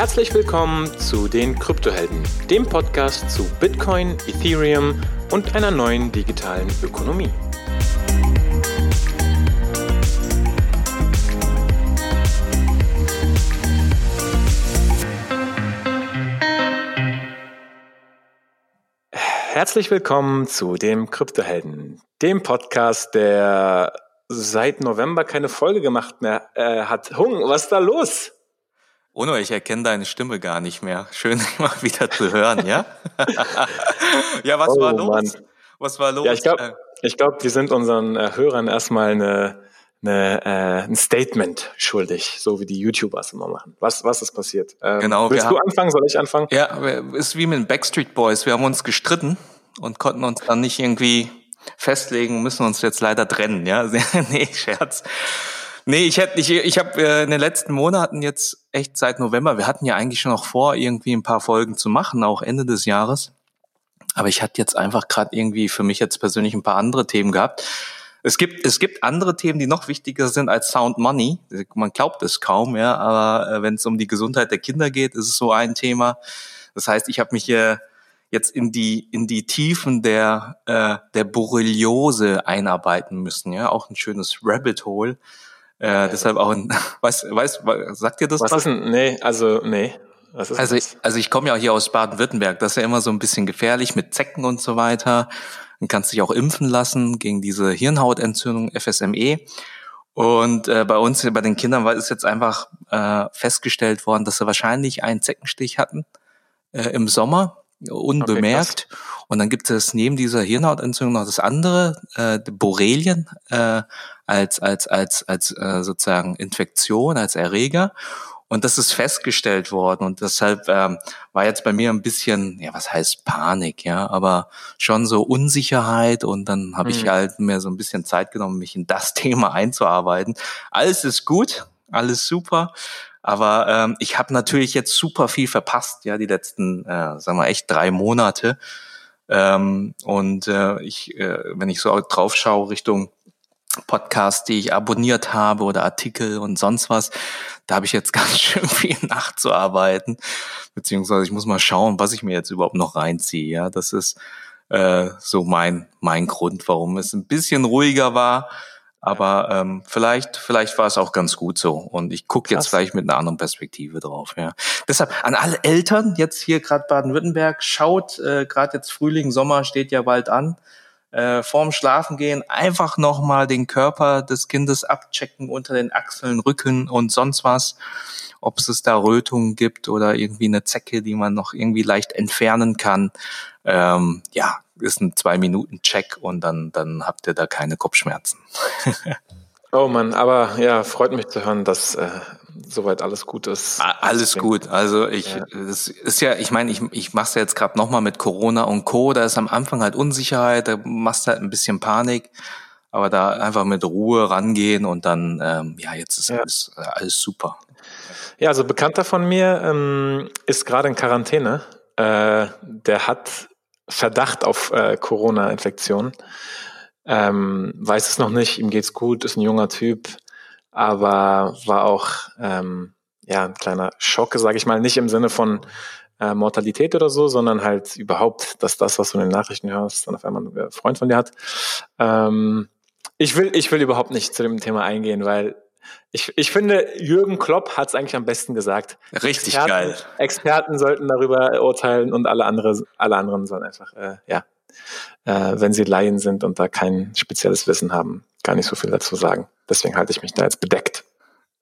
Herzlich willkommen zu den Kryptohelden, dem Podcast zu Bitcoin, Ethereum und einer neuen digitalen Ökonomie. Herzlich willkommen zu dem Kryptohelden, dem Podcast, der seit November keine Folge gemacht mehr äh, hat. Hung, was ist da los? Ono, ich erkenne deine Stimme gar nicht mehr. Schön, dich mal wieder zu hören, ja? ja, was oh, war los? Mann. Was war los? Ja, ich glaube, ich glaub, wir sind unseren äh, Hörern erstmal eine, eine, äh, ein Statement schuldig, so wie die YouTubers immer machen. Was, was ist passiert? Ähm, genau. Willst du haben, anfangen? Soll ich anfangen? Ja, ist wie mit den Backstreet Boys. Wir haben uns gestritten und konnten uns dann nicht irgendwie festlegen, müssen uns jetzt leider trennen, ja? nee, Scherz. Nee, ich hätte, ich, ich habe äh, in den letzten Monaten jetzt echt seit November, wir hatten ja eigentlich schon noch vor, irgendwie ein paar Folgen zu machen, auch Ende des Jahres. Aber ich hatte jetzt einfach gerade irgendwie für mich jetzt persönlich ein paar andere Themen gehabt. Es gibt, es gibt andere Themen, die noch wichtiger sind als Sound Money. Man glaubt es kaum, ja, aber äh, wenn es um die Gesundheit der Kinder geht, ist es so ein Thema. Das heißt, ich habe mich hier jetzt in die in die Tiefen der äh, der Borreliose einarbeiten müssen, ja, auch ein schönes Rabbit Hole. Äh, deshalb auch ein, weiß, weiß, sagt ihr das? Was, was? ist denn, nee, also, nee. Was ist also, das? also ich komme ja auch hier aus Baden-Württemberg. Das ist ja immer so ein bisschen gefährlich mit Zecken und so weiter. Man kann sich auch impfen lassen gegen diese Hirnhautentzündung, FSME. Und äh, bei uns, bei den Kindern, war ist jetzt einfach äh, festgestellt worden, dass sie wahrscheinlich einen Zeckenstich hatten äh, im Sommer unbemerkt. Okay, und dann gibt es neben dieser Hirnhautentzündung noch das andere, äh, Borrelien, äh, als, als, als, als äh, sozusagen Infektion, als Erreger. Und das ist festgestellt worden und deshalb ähm, war jetzt bei mir ein bisschen, ja, was heißt Panik, ja, aber schon so Unsicherheit und dann habe mhm. ich halt mir so ein bisschen Zeit genommen, mich in das Thema einzuarbeiten. Alles ist gut, alles super, aber ähm, ich habe natürlich jetzt super viel verpasst, ja, die letzten, äh, sagen wir echt drei Monate. Ähm, und äh, ich, äh, wenn ich so drauf schaue Richtung Podcast, die ich abonniert habe oder Artikel und sonst was, da habe ich jetzt ganz schön viel nachzuarbeiten, beziehungsweise ich muss mal schauen, was ich mir jetzt überhaupt noch reinziehe. Ja, das ist äh, so mein mein Grund, warum es ein bisschen ruhiger war. Aber ähm, vielleicht, vielleicht war es auch ganz gut so. Und ich gucke jetzt vielleicht mit einer anderen Perspektive drauf. Ja. Deshalb an alle Eltern, jetzt hier gerade Baden-Württemberg, schaut, äh, gerade jetzt Frühling, Sommer steht ja bald an. Äh, vorm Schlafengehen einfach nochmal den Körper des Kindes abchecken unter den Achseln, Rücken und sonst was. Ob es da Rötungen gibt oder irgendwie eine Zecke, die man noch irgendwie leicht entfernen kann. Ähm, ja, ist ein Zwei-Minuten-Check und dann, dann habt ihr da keine Kopfschmerzen. oh Mann, aber ja, freut mich zu hören, dass äh, soweit alles gut ist. Alles gut. Also ich, ja. das ist ja, ich meine, ich, ich mache ja jetzt gerade nochmal mit Corona und Co. Da ist am Anfang halt Unsicherheit, da machst halt ein bisschen Panik. Aber da einfach mit Ruhe rangehen und dann, ähm, ja, jetzt ist ja. Alles, alles super. Ja, also Bekannter von mir ähm, ist gerade in Quarantäne. Äh, der hat Verdacht auf äh, Corona-Infektion. Ähm, weiß es noch nicht, ihm geht's gut, ist ein junger Typ, aber war auch ähm, ja ein kleiner Schock, sage ich mal, nicht im Sinne von äh, Mortalität oder so, sondern halt überhaupt, dass das, was du in den Nachrichten hörst, dann auf einmal ein Freund von dir hat. Ähm, ich will, ich will überhaupt nicht zu dem Thema eingehen, weil ich, ich finde, Jürgen Klopp hat es eigentlich am besten gesagt. Richtig Experten, geil. Experten sollten darüber urteilen und alle, andere, alle anderen sollen einfach, äh, ja, äh, wenn sie Laien sind und da kein spezielles Wissen haben, gar nicht so viel dazu sagen. Deswegen halte ich mich da jetzt bedeckt.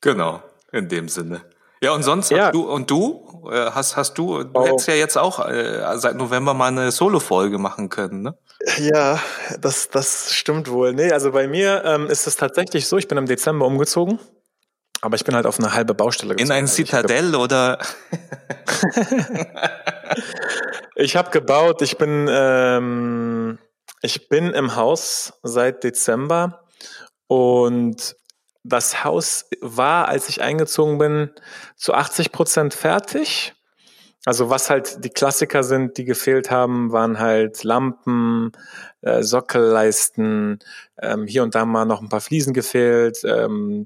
Genau, in dem Sinne. Ja, und sonst ja. du und du äh, hast hast du du oh. hättest ja jetzt auch äh, seit November mal eine Solo Folge machen können, ne? Ja, das, das stimmt wohl. Nee, also bei mir ähm, ist es tatsächlich so, ich bin im Dezember umgezogen, aber ich bin halt auf eine halbe Baustelle gezogen. In ein also Zitadell oder? ich habe gebaut, ich bin, ähm, ich bin im Haus seit Dezember und das Haus war, als ich eingezogen bin, zu 80 Prozent fertig. Also was halt die Klassiker sind, die gefehlt haben, waren halt Lampen, äh, Sockelleisten, ähm, hier und da mal noch ein paar Fliesen gefehlt, ähm,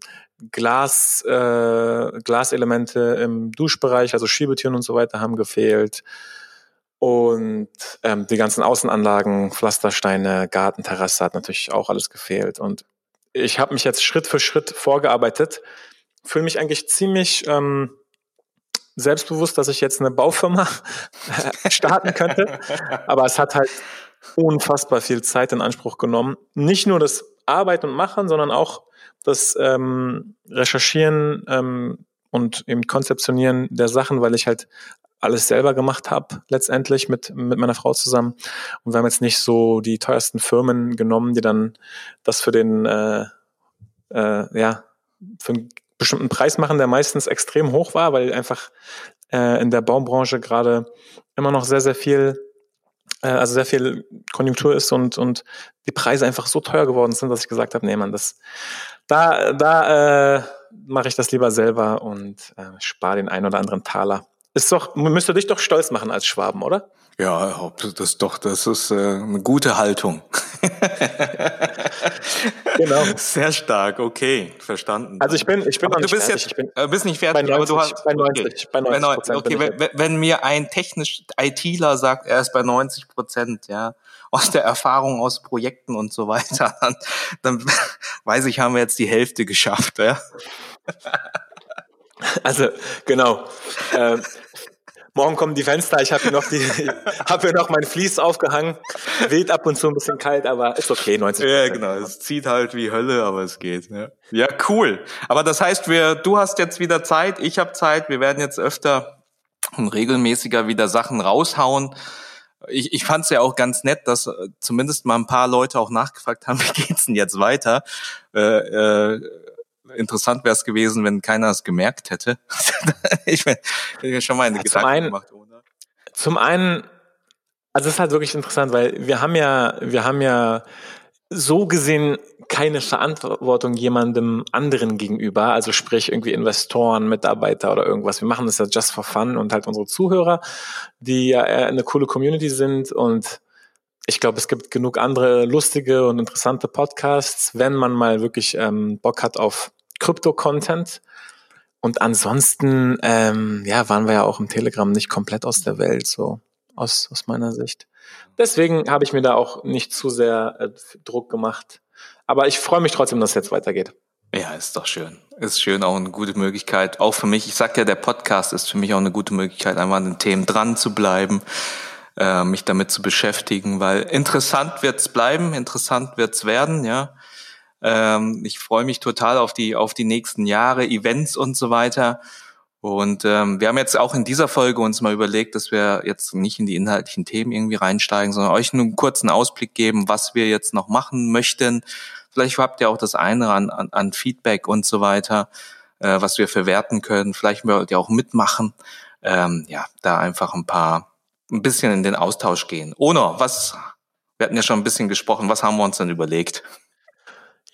Glas, äh, Glaselemente im Duschbereich, also Schiebetüren und so weiter haben gefehlt. Und ähm, die ganzen Außenanlagen, Pflastersteine, Gartenterrasse hat natürlich auch alles gefehlt. Und ich habe mich jetzt Schritt für Schritt vorgearbeitet, fühle mich eigentlich ziemlich ähm, selbstbewusst, dass ich jetzt eine Baufirma starten könnte. Aber es hat halt unfassbar viel Zeit in Anspruch genommen. Nicht nur das Arbeiten und Machen, sondern auch das ähm, Recherchieren ähm, und eben Konzeptionieren der Sachen, weil ich halt alles selber gemacht habe, letztendlich mit, mit meiner Frau zusammen. Und wir haben jetzt nicht so die teuersten Firmen genommen, die dann das für den, äh, äh, ja, für einen bestimmten Preis machen, der meistens extrem hoch war, weil einfach äh, in der Baubranche gerade immer noch sehr, sehr viel äh, also sehr viel Konjunktur ist und, und die Preise einfach so teuer geworden sind, dass ich gesagt habe, nee, Mann, das, da, da äh, mache ich das lieber selber und äh, spare den einen oder anderen Taler. Ist doch, müsste dich doch stolz machen als Schwaben, oder? Ja, das doch, das ist äh, eine gute Haltung. genau. Sehr stark, okay, verstanden. Also ich bin, ich bin aber du bist fertig. jetzt, ich bin, äh, bist nicht fertig, 90, aber du hast bei 90, okay. bei 90, bei 90 Okay, wenn, wenn mir ein technisch ITler sagt, er ist bei 90 Prozent, ja, aus der Erfahrung aus Projekten und so weiter, dann, dann weiß ich, haben wir jetzt die Hälfte geschafft, ja. Also genau. Äh, morgen kommen die Fenster, ich habe hier noch die, habe hier noch mein Vlies aufgehangen, weht ab und zu ein bisschen kalt, aber ist okay, 90 Ja, genau, es zieht halt wie Hölle, aber es geht. Ja, ja cool. Aber das heißt, wir, du hast jetzt wieder Zeit, ich habe Zeit, wir werden jetzt öfter und regelmäßiger wieder Sachen raushauen. Ich, ich fand es ja auch ganz nett, dass äh, zumindest mal ein paar Leute auch nachgefragt haben, wie geht's denn jetzt weiter? Äh, äh, interessant wäre es gewesen, wenn keiner es gemerkt hätte. ich bin ich schon mal eine ja, Gedanken einen, gemacht, oder? Zum einen, also es ist halt wirklich interessant, weil wir haben ja, wir haben ja so gesehen keine Verantwortung jemandem anderen gegenüber, also sprich irgendwie Investoren, Mitarbeiter oder irgendwas. Wir machen das ja just for fun und halt unsere Zuhörer, die ja eine coole Community sind und ich glaube, es gibt genug andere lustige und interessante Podcasts, wenn man mal wirklich ähm, Bock hat auf Krypto-Content. Und ansonsten, ähm, ja, waren wir ja auch im Telegram nicht komplett aus der Welt, so aus, aus meiner Sicht. Deswegen habe ich mir da auch nicht zu sehr äh, Druck gemacht. Aber ich freue mich trotzdem, dass es jetzt weitergeht. Ja, ist doch schön. Ist schön, auch eine gute Möglichkeit. Auch für mich, ich sag ja, der Podcast ist für mich auch eine gute Möglichkeit, einfach an den Themen dran zu bleiben, äh, mich damit zu beschäftigen, weil interessant wird's bleiben, interessant wird's werden, ja. Ähm, ich freue mich total auf die, auf die nächsten Jahre, Events und so weiter. Und ähm, wir haben jetzt auch in dieser Folge uns mal überlegt, dass wir jetzt nicht in die inhaltlichen Themen irgendwie reinsteigen, sondern euch nur einen kurzen Ausblick geben, was wir jetzt noch machen möchten. Vielleicht habt ihr auch das eine an, an, an Feedback und so weiter, äh, was wir verwerten können. Vielleicht wollt ihr auch mitmachen. Ähm, ja, da einfach ein paar, ein bisschen in den Austausch gehen. Ono, was, wir hatten ja schon ein bisschen gesprochen, was haben wir uns denn überlegt?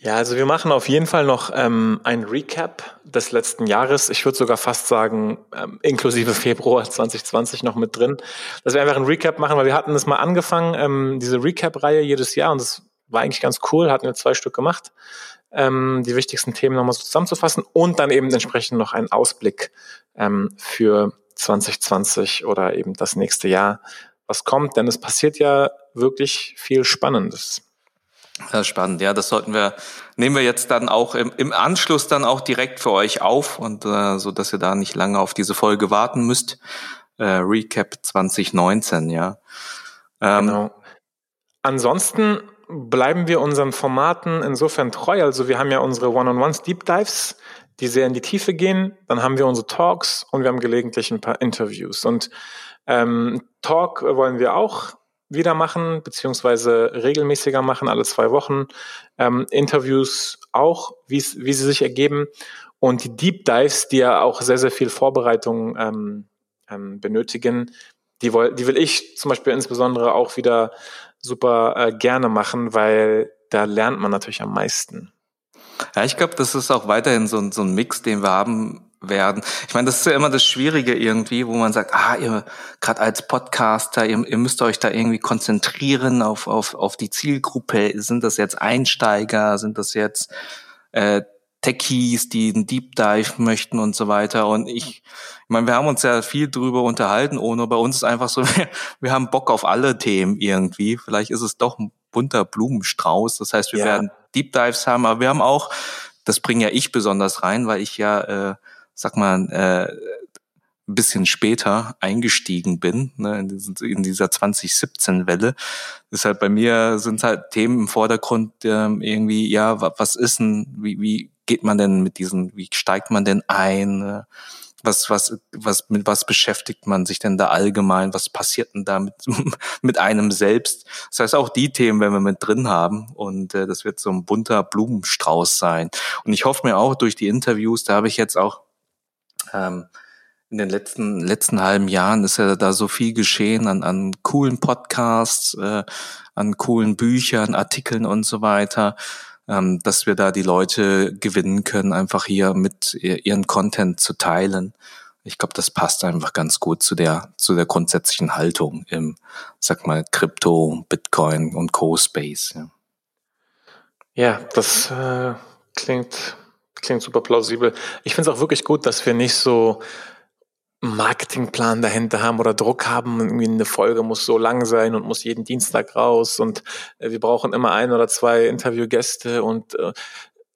Ja, also wir machen auf jeden Fall noch ähm, ein Recap des letzten Jahres. Ich würde sogar fast sagen, ähm, inklusive Februar 2020 noch mit drin, dass wir einfach ein Recap machen, weil wir hatten das mal angefangen, ähm, diese Recap-Reihe jedes Jahr und das war eigentlich ganz cool, hatten wir zwei Stück gemacht, ähm, die wichtigsten Themen nochmal so zusammenzufassen und dann eben entsprechend noch einen Ausblick ähm, für 2020 oder eben das nächste Jahr, was kommt, denn es passiert ja wirklich viel Spannendes. Spannend, ja, das sollten wir, nehmen wir jetzt dann auch im, im Anschluss dann auch direkt für euch auf und äh, so, dass ihr da nicht lange auf diese Folge warten müsst. Äh, Recap 2019, ja. Ähm, genau. Ansonsten bleiben wir unseren Formaten insofern treu. Also wir haben ja unsere One-on-Ones Deep Dives, die sehr in die Tiefe gehen. Dann haben wir unsere Talks und wir haben gelegentlich ein paar Interviews. Und ähm, Talk wollen wir auch wieder machen, beziehungsweise regelmäßiger machen, alle zwei Wochen. Ähm, Interviews auch, wie sie sich ergeben. Und die Deep Dives, die ja auch sehr, sehr viel Vorbereitung ähm, ähm, benötigen, die, woll, die will ich zum Beispiel insbesondere auch wieder super äh, gerne machen, weil da lernt man natürlich am meisten. Ja, ich glaube, das ist auch weiterhin so, so ein Mix, den wir haben werden. Ich meine, das ist ja immer das Schwierige irgendwie, wo man sagt, ah, ihr gerade als Podcaster, ihr, ihr müsst euch da irgendwie konzentrieren auf, auf, auf die Zielgruppe. Sind das jetzt Einsteiger? Sind das jetzt äh, Techies, die einen Deep Dive möchten und so weiter. Und ich, ich meine, wir haben uns ja viel drüber unterhalten, ohne bei uns ist einfach so, wir, wir haben Bock auf alle Themen irgendwie. Vielleicht ist es doch ein bunter Blumenstrauß. Das heißt, wir ja. werden Deep Dives haben, aber wir haben auch, das bringe ja ich besonders rein, weil ich ja, äh, sag mal, äh, ein bisschen später eingestiegen bin, ne, in, diesen, in dieser 2017-Welle. Deshalb bei mir sind halt Themen im Vordergrund ähm, irgendwie, ja, was ist denn, wie, wie geht man denn mit diesen, wie steigt man denn ein? Ne? Was, was, was, mit was beschäftigt man sich denn da allgemein? Was passiert denn da mit, mit einem selbst? Das heißt, auch die Themen werden wir mit drin haben und äh, das wird so ein bunter Blumenstrauß sein. Und ich hoffe mir auch durch die Interviews, da habe ich jetzt auch ähm, in den letzten letzten halben Jahren ist ja da so viel geschehen an, an coolen Podcasts, äh, an coolen Büchern, Artikeln und so weiter, ähm, dass wir da die Leute gewinnen können, einfach hier mit ihren Content zu teilen. Ich glaube, das passt einfach ganz gut zu der zu der grundsätzlichen Haltung im, sag mal, Krypto, Bitcoin und Co-Space. Ja. ja, das äh, klingt klingt super plausibel. Ich finde es auch wirklich gut, dass wir nicht so Marketingplan dahinter haben oder Druck haben, irgendwie eine Folge muss so lang sein und muss jeden Dienstag raus und äh, wir brauchen immer ein oder zwei Interviewgäste und äh,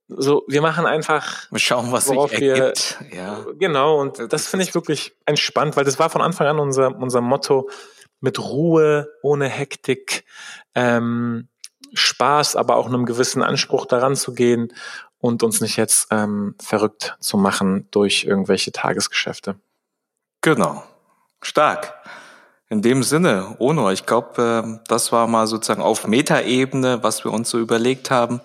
so, wir machen einfach. Wir schauen, was sich ergibt. Wir, ja. Genau, und das, das finde ich wirklich entspannt, weil das war von Anfang an unser, unser Motto, mit Ruhe, ohne Hektik, ähm, Spaß, aber auch einem gewissen Anspruch daran zu gehen und uns nicht jetzt ähm, verrückt zu machen durch irgendwelche Tagesgeschäfte. Genau. Stark. In dem Sinne, Ono, ich glaube, ähm, das war mal sozusagen auf Metaebene, was wir uns so überlegt haben.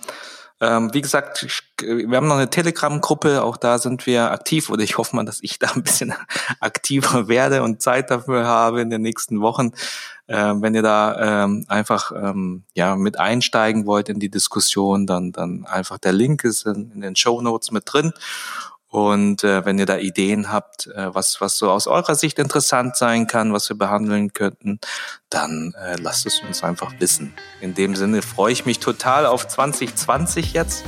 Ähm, wie gesagt, wir haben noch eine Telegram-Gruppe, auch da sind wir aktiv oder ich hoffe mal, dass ich da ein bisschen aktiver werde und Zeit dafür habe in den nächsten Wochen. Ähm, wenn ihr da einfach ja mit einsteigen wollt in die Diskussion, dann dann einfach der Link ist in, in den Show Notes mit drin. Und äh, wenn ihr da Ideen habt, äh, was, was so aus eurer Sicht interessant sein kann, was wir behandeln könnten, dann äh, lasst es uns einfach wissen. In dem Sinne freue ich mich total auf 2020 jetzt.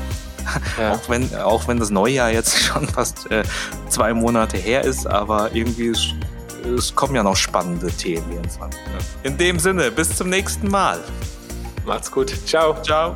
Ja. auch, wenn, auch wenn das Neujahr jetzt schon fast äh, zwei Monate her ist, aber irgendwie es, es kommen ja noch spannende Themen. 24. In dem Sinne, bis zum nächsten Mal. Macht's gut. Ciao. Ciao.